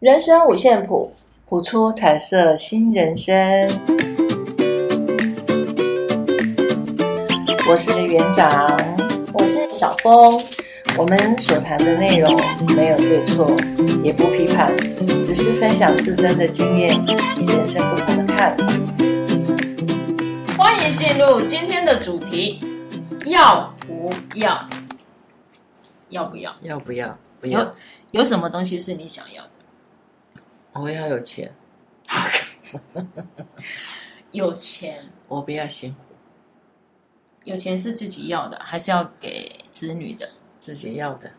人生五线谱，谱出彩色新人生。我是园长，我是小峰。我们所谈的内容没有对错，也不批判，只是分享自身的经验与人生不同的看法。欢迎进入今天的主题：要不要？要不要？要不要？不要。有有什么东西是你想要的？我要有钱。有钱。我不要辛苦。有钱是自己要的，还是要给子女的？自己要的。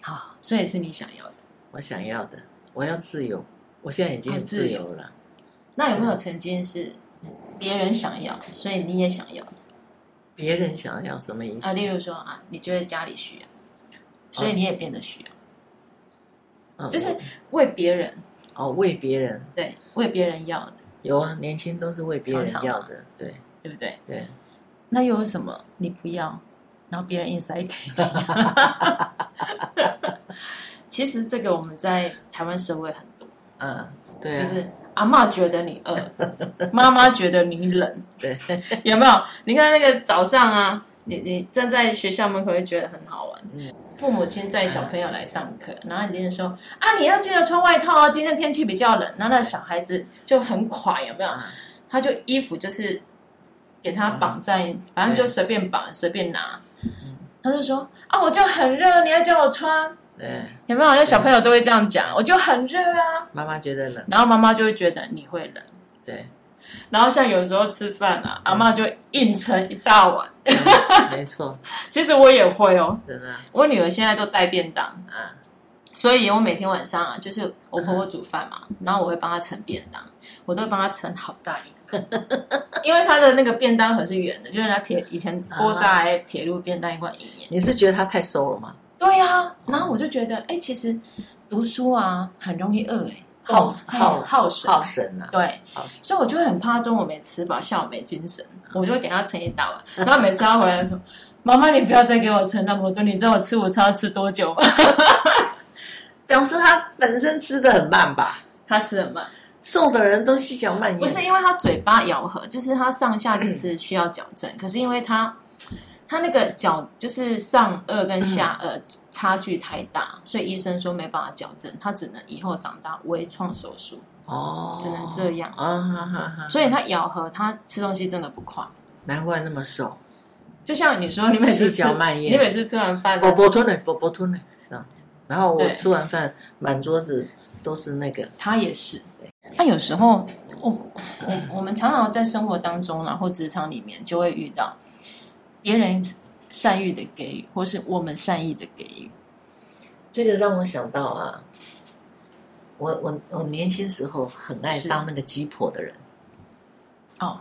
好，所以是你想要的。我想要的。我要自由。我现在已经很自由了。那有没有曾经是别人想要，所以你也想要的？别人想要什么意思？啊，例如说啊，你觉得家里需要。所以你也变得需要，嗯、就是为别人哦，为别人对，为别人要的有啊，年轻都是为别人要的，对对不对？对，那又有什么你不要，然后别人硬塞给你？其实这个我们在台湾社会很多，嗯，对、啊，就是阿妈觉得你饿，妈妈觉得你冷，对，有没有？你看那个早上啊，你你站在学校门口会觉得很好玩，嗯。父母亲载小朋友来上课，然后你就说啊，你要记得穿外套哦，今天天气比较冷。然后那小孩子就很垮，有没有？他就衣服就是给他绑在，反正就随便绑，随便拿。他就说啊，我就很热，你要叫我穿。对，有没有？那小朋友都会这样讲，我就很热啊。妈妈觉得冷，然后妈妈就会觉得你会冷。对。然后像有时候吃饭啊，阿妈就硬盛一大碗。没错，其实我也会哦。真的，我女儿现在都带便当啊，所以我每天晚上啊，就是我婆婆煮饭嘛，然后我会帮她盛便当，我都会帮她盛好大一个，因为她的那个便当盒是圆的，就是她铁以前锅在铁路便当一罐一样。你是觉得她太瘦了吗？对呀，然后我就觉得，哎，其实读书啊很容易饿哎。耗耗耗神耗神啊！对，所以我就会很怕中午没吃饱，下午没精神，我就会给他盛一大碗。然后每次他回来说：“ 妈妈，你不要再给我盛那么多，你知道我吃午餐要吃多久吗？” 表示他本身吃的很慢吧？他吃很慢，瘦的人都细嚼慢咽。不是因为他嘴巴咬合，就是他上下其实需要矫正。可是因为他。他那个脚就是上颚跟下颚差距太大，嗯、所以医生说没办法矫正，他只能以后长大微创手术哦，只能这样啊哈哈哈。所以他咬合，他吃东西真的不快，难怪那么瘦。就像你说，你每次吃，你每次吃完饭，啵啵吞嘞，啵啵吞嘞，然后我吃完饭，满桌子都是那个。他也是，他有时候，我我我们常常在生活当中，然后职场里面就会遇到。别人善意的给予，或是我们善意的给予，这个让我想到啊，我我我年轻时候很爱当那个鸡婆的人。哦，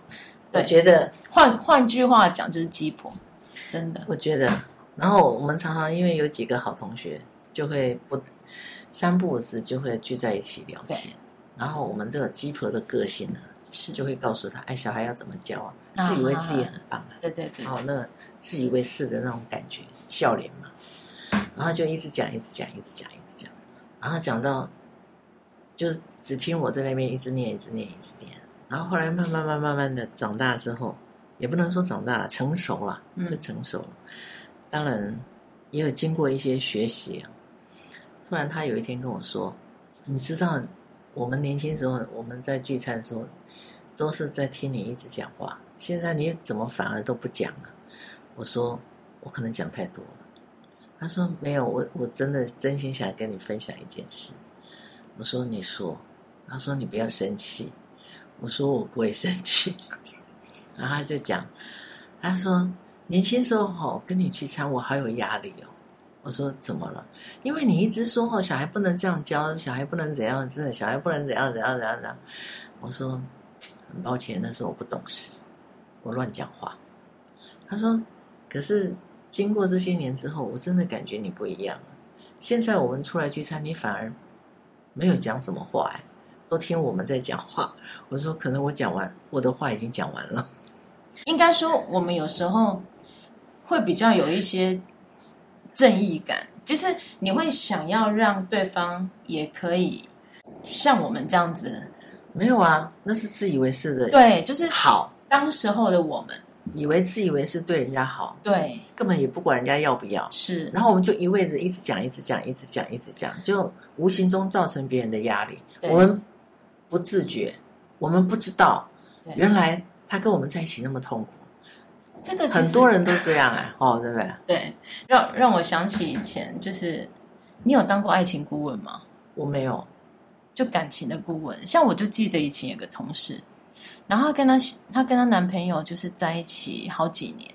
我觉得换换句话讲就是鸡婆，真的，我觉得。然后我们常常因为有几个好同学，就会不三不五时就会聚在一起聊天。然后我们这个鸡婆的个性呢？是就会告诉他，哎，小孩要怎么教啊？自以为自己很棒啊，对对对，好那个自以为是的那种感觉，笑脸嘛，然后就一直讲，一直讲，一直讲，一直讲，然后讲到，就只听我在那边一直念，一直念，一直念，然后后来慢慢慢慢慢的长大之后，也不能说长大了，成熟了，就成熟了。当然也有经过一些学习啊。突然他有一天跟我说，你知道。我们年轻时候，我们在聚餐的时候，都是在听你一直讲话。现在你怎么反而都不讲了？我说我可能讲太多了。他说没有，我我真的真心想跟你分享一件事。我说你说。他说你不要生气。我说我不会生气。然后他就讲，他说年轻时候哦，跟你聚餐我好有压力哦。我说怎么了？因为你一直说哦，小孩不能这样教，小孩不能怎样，真的，小孩不能怎样怎样怎样怎样。我说很抱歉，那时候我不懂事，我乱讲话。他说，可是经过这些年之后，我真的感觉你不一样了。现在我们出来聚餐，你反而没有讲什么话，哎，都听我们在讲话。我说可能我讲完，我的话已经讲完了。应该说，我们有时候会比较有一些。正义感就是你会想要让对方也可以像我们这样子，没有啊，那是自以为是的。对，就是好，当时候的我们，以为自以为是对人家好，对，根本也不管人家要不要。是，然后我们就一味着一直讲，一直讲，一直讲，一直讲，就无形中造成别人的压力。我们不自觉，我们不知道，对原来他跟我们在一起那么痛苦。这个很多人都这样哎、啊，哦，对不对？对，让让我想起以前，就是你有当过爱情顾问吗？我没有，就感情的顾问。像我就记得以前有个同事，然后她跟她她跟她男朋友就是在一起好几年，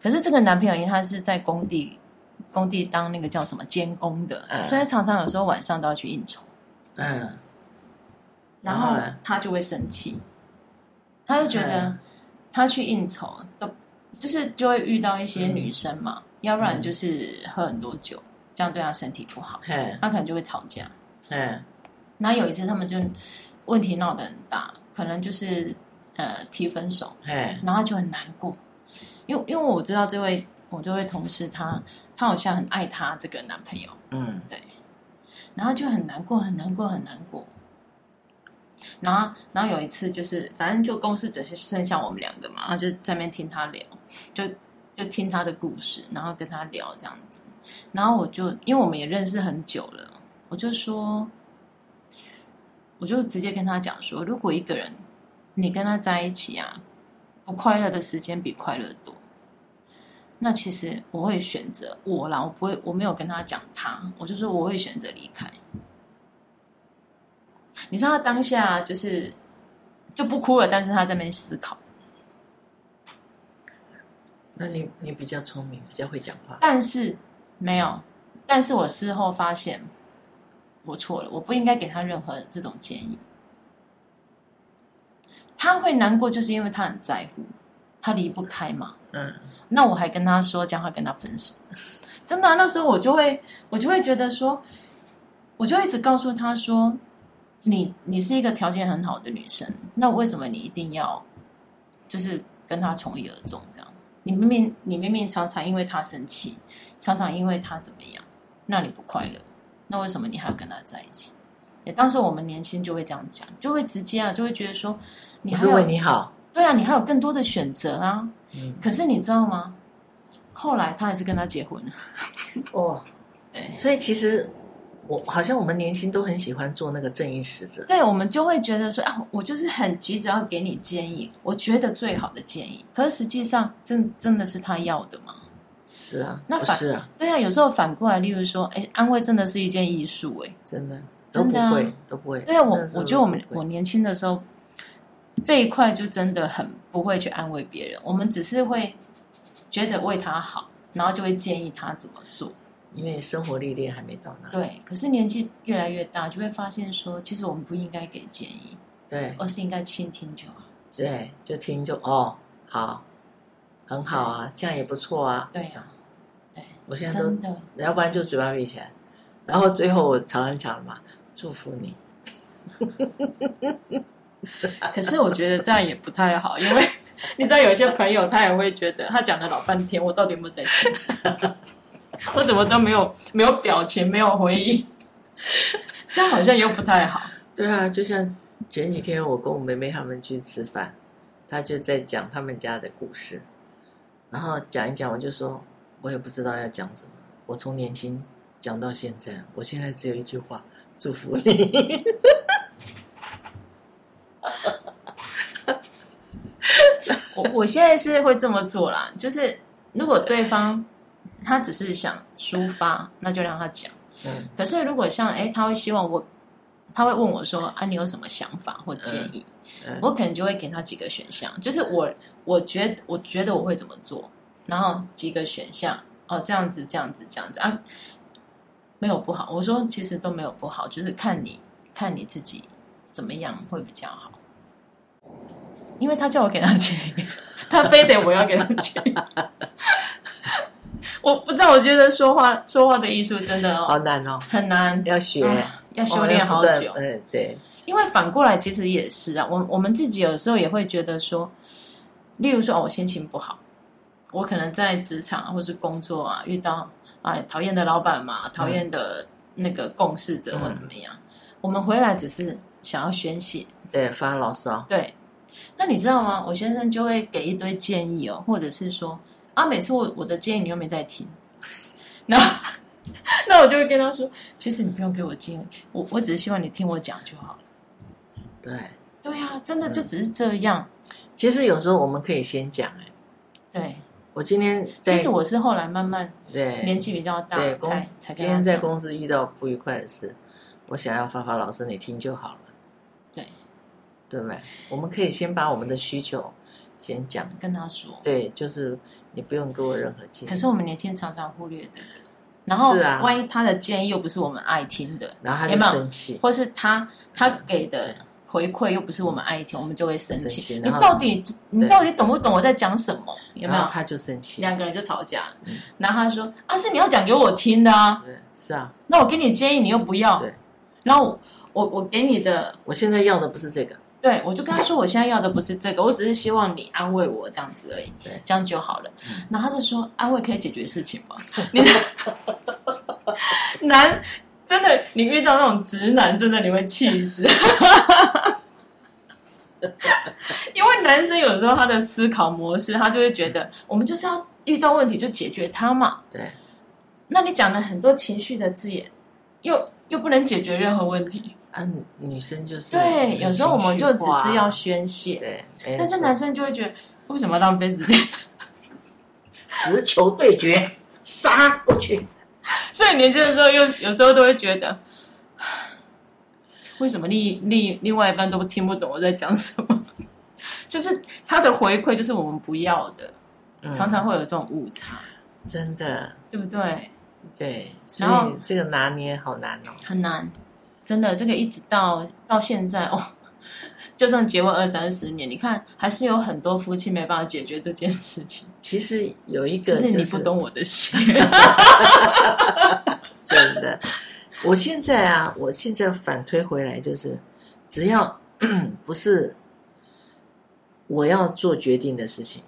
可是这个男朋友因为他是在工地工地当那个叫什么监工的，嗯、所以常常有时候晚上都要去应酬，嗯，然后他就会生气，他就觉得。嗯他去应酬都就是就会遇到一些女生嘛，嗯、要不然就是喝很多酒，嗯、这样对他身体不好。他可能就会吵架。嗯，然后有一次他们就问题闹得很大，可能就是呃提分手。嘿然后他就很难过，因为因为我知道这位我这位同事他他好像很爱他这个男朋友。嗯，对。然后就很难过，很难过，很难过。然后，然后有一次就是，反正就公司只是剩下我们两个嘛，然后就在那边听他聊，就就听他的故事，然后跟他聊这样子。然后我就因为我们也认识很久了，我就说，我就直接跟他讲说，如果一个人你跟他在一起啊，不快乐的时间比快乐多，那其实我会选择我啦，我不会，我没有跟他讲他，我就说我会选择离开。你知道他当下就是就不哭了，但是他在那边思考。那你你比较聪明，比较会讲话。但是没有，但是我事后发现我错了，我不应该给他任何这种建议。他会难过，就是因为他很在乎，他离不开嘛。嗯。那我还跟他说，将会跟他分手。真的啊，那时候我就会，我就会觉得说，我就一直告诉他说。你你是一个条件很好的女生，那为什么你一定要就是跟他从一而终这样？你明明你明明常常因为他生气，常常因为他怎么样，那你不快乐，那为什么你还要跟他在一起？也当时我们年轻就会这样讲，就会直接啊，就会觉得说你还是为你好，对啊，你还有更多的选择啊。嗯，可是你知道吗？后来他还是跟他结婚了。哦，对，所以其实。我好像我们年轻都很喜欢做那个正义使者，对，我们就会觉得说啊，我就是很急着要给你建议，我觉得最好的建议。可是实际上，真真的是他要的吗？是啊，那反是啊，对啊，有时候反过来，例如说，哎，安慰真的是一件艺术，哎，真的，真的、啊、都不会，都不会。对啊，我我觉得我们我年轻的时候这一块就真的很不会去安慰别人，我们只是会觉得为他好，然后就会建议他怎么做。因为生活历练还没到那，对。可是年纪越来越大，就会发现说，其实我们不应该给建议，对，而是应该倾听就好。对，就听就哦，好，很好啊，这样也不错啊。对啊，对，我现在都，真，要不然就嘴巴闭起来，然后最后我常常讲了嘛，祝福你。可是我觉得这样也不太好，因为你知道，有些朋友他也会觉得，他讲了老半天，我到底有没有在听？我怎么都没有没有表情，没有回应，这样好像又不太好。对啊，就像前几天我跟我妹妹他们去吃饭，她就在讲他们家的故事，然后讲一讲，我就说，我也不知道要讲什么。我从年轻讲到现在，我现在只有一句话：祝福你。我我现在是会这么做啦，就是如果对方。他只是想抒发，那就让他讲。嗯。可是如果像哎，他会希望我，他会问我说：“啊，你有什么想法或建议？”嗯嗯、我可能就会给他几个选项，就是我我觉得我觉得我会怎么做，然后几个选项哦，这样子这样子这样子啊，没有不好。我说其实都没有不好，就是看你看你自己怎么样会比较好。因为他叫我给他建议，他非得我要给他建议。我不知道，我觉得说话说话的艺术真的哦，好难哦，很难，要学，啊、要修炼好久。嗯、哦，对。因为反过来其实也是啊，我我们自己有时候也会觉得说，例如说哦，我心情不好，我可能在职场或是工作啊遇到啊讨厌的老板嘛，讨厌的那个共事者或怎么样，嗯、我们回来只是想要宣泄，对，发牢骚，对。那你知道吗？我先生就会给一堆建议哦，或者是说啊，每次我我的建议你又没在听，那那我就会跟他说，其实你不用给我建议，我我只是希望你听我讲就好了。对，对呀、啊，真的就只是这样。其实有时候我们可以先讲，哎，对。我今天其实我是后来慢慢对年纪比较大，对才才今天在公司遇到不愉快的事，我想要发发老师，你听就好了。对，对不对？我们可以先把我们的需求先讲，跟他说。对，就是你不用给我任何建议。可是我们年轻人常常忽略这个，然后万一他的建议又不是我们爱听的，然后他就生气，或是他他给的。回馈又不是我们爱听，我们就会生气。你到底你到底懂不懂我在讲什么？有没有？他就生气，两个人就吵架。然后他说：“啊，是你要讲给我听的啊。”对，是啊。那我给你建议，你又不要。对。然后我我给你的，我现在要的不是这个。对，我就跟他说：“我现在要的不是这个，我只是希望你安慰我这样子而已。”对，这样就好了。然后他就说：“安慰可以解决事情吗？”你说 男真的，你遇到那种直男，真的你会气死。因为男生有时候他的思考模式，他就会觉得我们就是要遇到问题就解决它嘛。对，那你讲了很多情绪的字眼，又又不能解决任何问题。啊，女生就是对，有时候我们就只是要宣泄。对，但是男生就会觉得为什么浪费时间？直球对决，杀过去。所以年轻的时候，又有时候都会觉得。为什么另另另外一半都听不懂我在讲什么？就是他的回馈就是我们不要的，嗯、常常会有这种误差，真的，对不对？对，所以这个拿捏好难哦，很难，真的，这个一直到到现在哦，就算结婚二三十年，你看还是有很多夫妻没办法解决这件事情。其实有一个、就是，就是你不懂我的心，真的。我现在啊，我现在反推回来就是，只要 不是我要做决定的事情，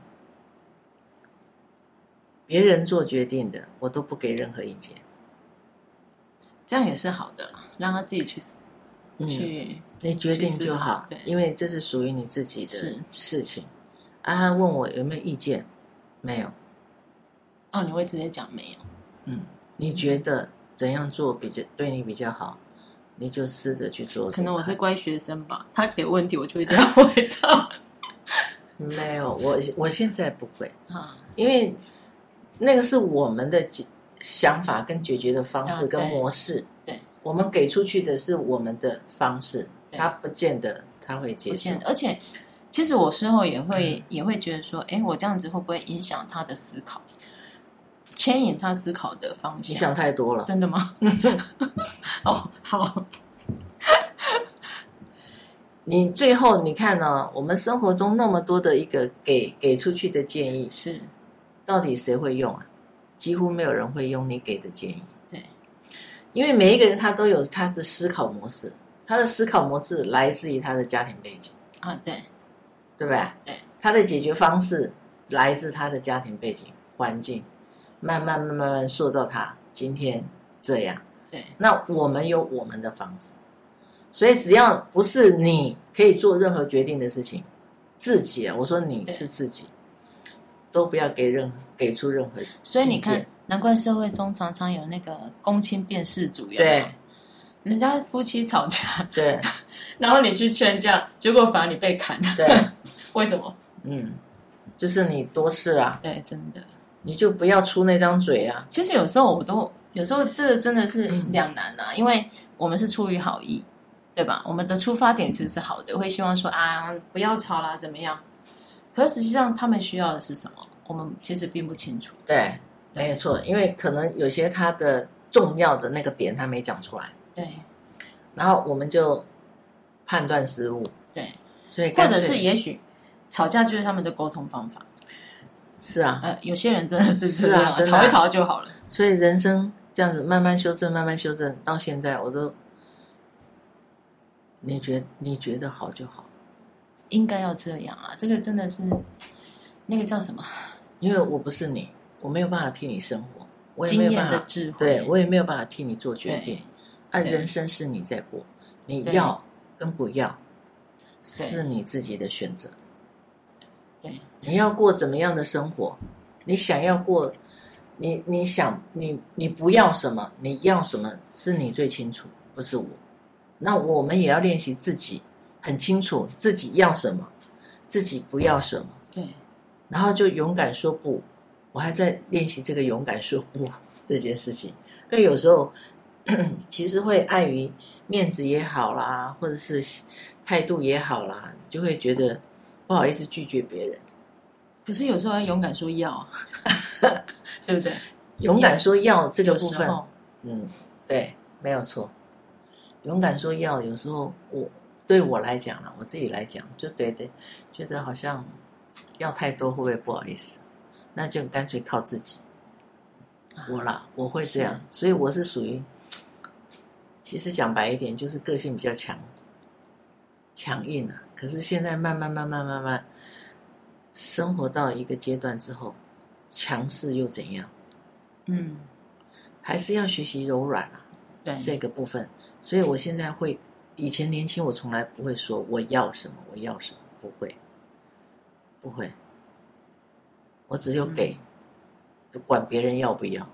别人做决定的，我都不给任何意见。这样也是好的，让他自己去、嗯、去，你决定就好，对，因为这是属于你自己的事情。啊，他问我有没有意见，没有。哦，你会直接讲没有？嗯，你觉得？怎样做比较对你比较好，你就试着去做。可能我是乖学生吧，他给问题我就一定要回答。没有，我我现在不会啊，因为那个是我们的想法跟解决的方式跟模式。对，我们给出去的是我们的方式，他不见得他会接受。而且，其实我事后也会也会觉得说，哎，我这样子会不会影响他的思考？牵引他思考的方向。你想太多了，真的吗？哦，好。你最后你看呢、哦？我们生活中那么多的一个给给出去的建议，是到底谁会用啊？几乎没有人会用你给的建议。对，因为每一个人他都有他的思考模式，他的思考模式来自于他的家庭背景啊，对，对不对？对，他的解决方式来自他的家庭背景环境。慢慢慢慢慢塑造他今天这样，对。那我们有我们的方式，所以只要不是你可以做任何决定的事情，自己啊，我说你是自己，都不要给任何给出任何。所以你看，难怪社会中常常有那个公亲变事主，有没有？对。人家夫妻吵架，对，然后你去劝架，结果反而你被砍，对，为什么？嗯，就是你多事啊，对，真的。你就不要出那张嘴啊！其实有时候我都有时候这真的是两难啊，嗯、因为我们是出于好意，对吧？我们的出发点其实是好的，会希望说啊，不要吵啦，怎么样？可是实际上他们需要的是什么？我们其实并不清楚。对，没有错，因为可能有些他的重要的那个点他没讲出来，对，然后我们就判断失误，对，所以或者是也许吵架就是他们的沟通方法。是啊，呃，有些人真的是这样，啊，吵一吵就好了。所以人生这样子慢慢修正，慢慢修正，到现在我都，你觉你觉得好就好，应该要这样啊。这个真的是那个叫什么？因为我不是你，我没有办法替你生活，我也没有办法，对，我也没有办法替你做决定。啊，人生是你在过，你要跟不要，是你自己的选择。对，你要过怎么样的生活？你想要过，你你想你你不要什么？你要什么？是你最清楚，不是我。那我们也要练习自己很清楚自己要什么，自己不要什么。对，然后就勇敢说不。我还在练习这个勇敢说不 这件事情，因为有时候 其实会碍于面子也好啦，或者是态度也好啦，就会觉得不好意思拒绝别人。可是有时候要勇敢说要，对不对？勇敢说要这个部分，嗯，对，没有错。勇敢说要，有时候我对我来讲啦，我自己来讲，就对对，觉得好像要太多会不会不好意思？那就干脆靠自己。我啦，我会这样，所以我是属于，其实讲白一点，就是个性比较强，强硬啊。可是现在慢慢慢慢慢慢，生活到一个阶段之后，强势又怎样？嗯，还是要学习柔软啊。对这个部分，所以我现在会，以前年轻我从来不会说我要什么，我要什么，不会，不会。我只有给，不管别人要不要，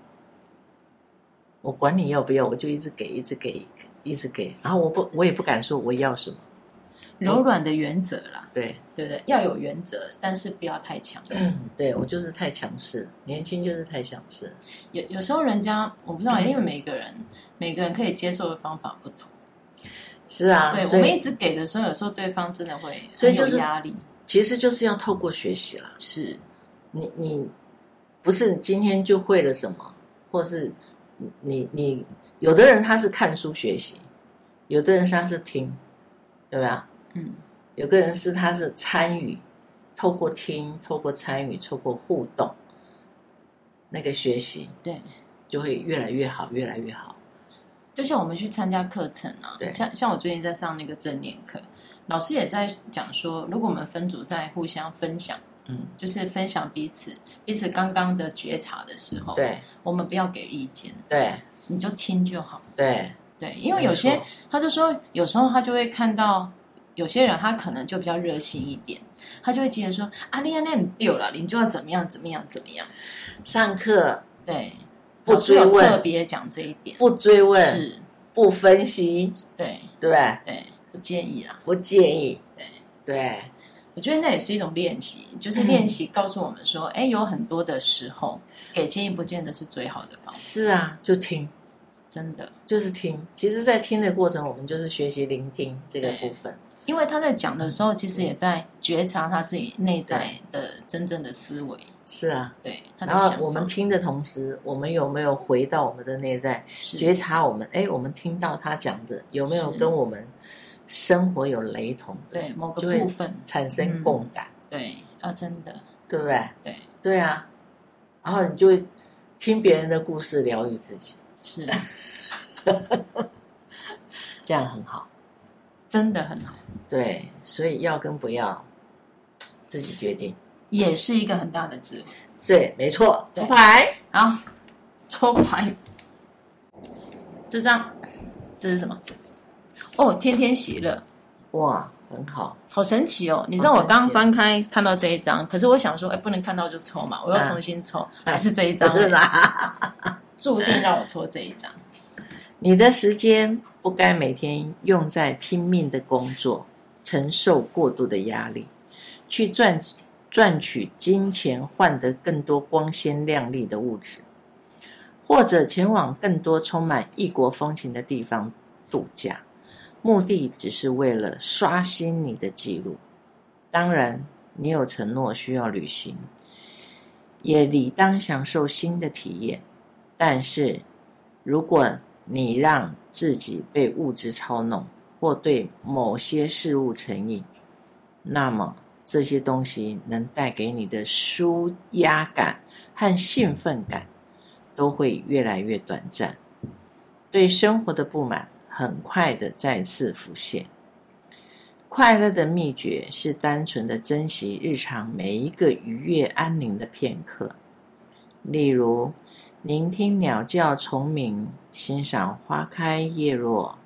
我管你要不要，我就一直给，一直给，一直给。然后我不，我也不敢说我要什么，柔软的原则啦，对对不对？要有原则，但是不要太强。嗯，对我就是太强势，年轻就是太强势。有有时候人家我不知道，因为每个人每个人可以接受的方法不同。是啊，对我们一直给的时候，有时候对方真的会很有压力。其实就是要透过学习了。是。你你不是今天就会了什么，或是你你有的人他是看书学习，有的人他是听，对吧？嗯，有个人是他是参与，透过听，透过参与，透过互动，那个学习对，就会越来越好，越来越好。就像我们去参加课程啊，对，像像我最近在上那个正念课，老师也在讲说，如果我们分组在互相分享。嗯，就是分享彼此彼此刚刚的觉察的时候，对，我们不要给意见，对，你就听就好，对对，因为有些他就说，有时候他就会看到有些人他可能就比较热心一点，他就会记得说啊，你那你丢了，你就要怎么样怎么样怎么样。上课对，不追问，特别讲这一点，不追问是不分析，对对对，不建议啊，不建议，对对。我觉得那也是一种练习，就是练习告诉我们说，哎、嗯，有很多的时候给建议不见得是最好的方式。是啊，就听，真的就是听。其实，在听的过程，我们就是学习聆听这个部分。因为他在讲的时候，其实也在觉察他自己内在的真正的思维。是啊，对。然后我们听的同时，我们有没有回到我们的内在，觉察我们？哎，我们听到他讲的有没有跟我们？生活有雷同，对某个部分。产生共感，嗯、对啊，真的，对不对？对。对啊，然后你就会听别人的故事疗愈自己，是，这样很好，真的很好。对，所以要跟不要自己决定，也是一个很大的智慧。对，没错。抽牌，好，抽牌，这张，这是什么？哦，天天喜乐，哇，很好，好神奇哦！你知道我刚刚翻开看到这一张，可是我想说，哎，不能看到就抽嘛，我要重新抽，啊、还是这一张？是啦，注定让我抽这一张。你的时间不该每天用在拼命的工作，承受过度的压力，去赚赚取金钱，换得更多光鲜亮丽的物质，或者前往更多充满异国风情的地方度假。目的只是为了刷新你的记录。当然，你有承诺需要履行，也理当享受新的体验。但是，如果你让自己被物质操弄，或对某些事物成瘾，那么这些东西能带给你的舒压感和兴奋感都会越来越短暂。对生活的不满。很快的再次浮现。快乐的秘诀是单纯的珍惜日常每一个愉悦安宁的片刻，例如聆听鸟叫虫鸣，欣赏花开叶落，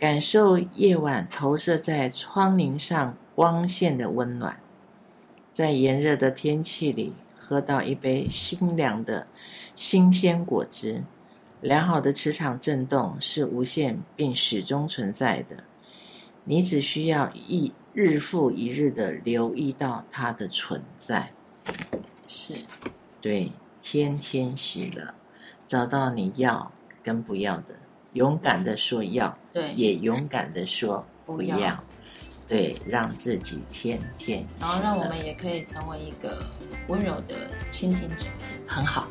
感受夜晚投射在窗棂上光线的温暖，在炎热的天气里喝到一杯清凉的新鲜果汁。良好的磁场振动是无限并始终存在的，你只需要一日复一日的留意到它的存在。是，对，天天喜乐，找到你要跟不要的，勇敢的说要，对，也勇敢的说不要，不要对，让自己天天然后让我们也可以成为一个温柔的倾听者，很好。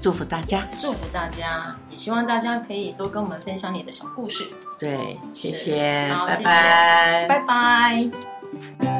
祝福大家，祝福大家，也希望大家可以多跟我们分享你的小故事。对，谢谢，好，拜拜，拜拜。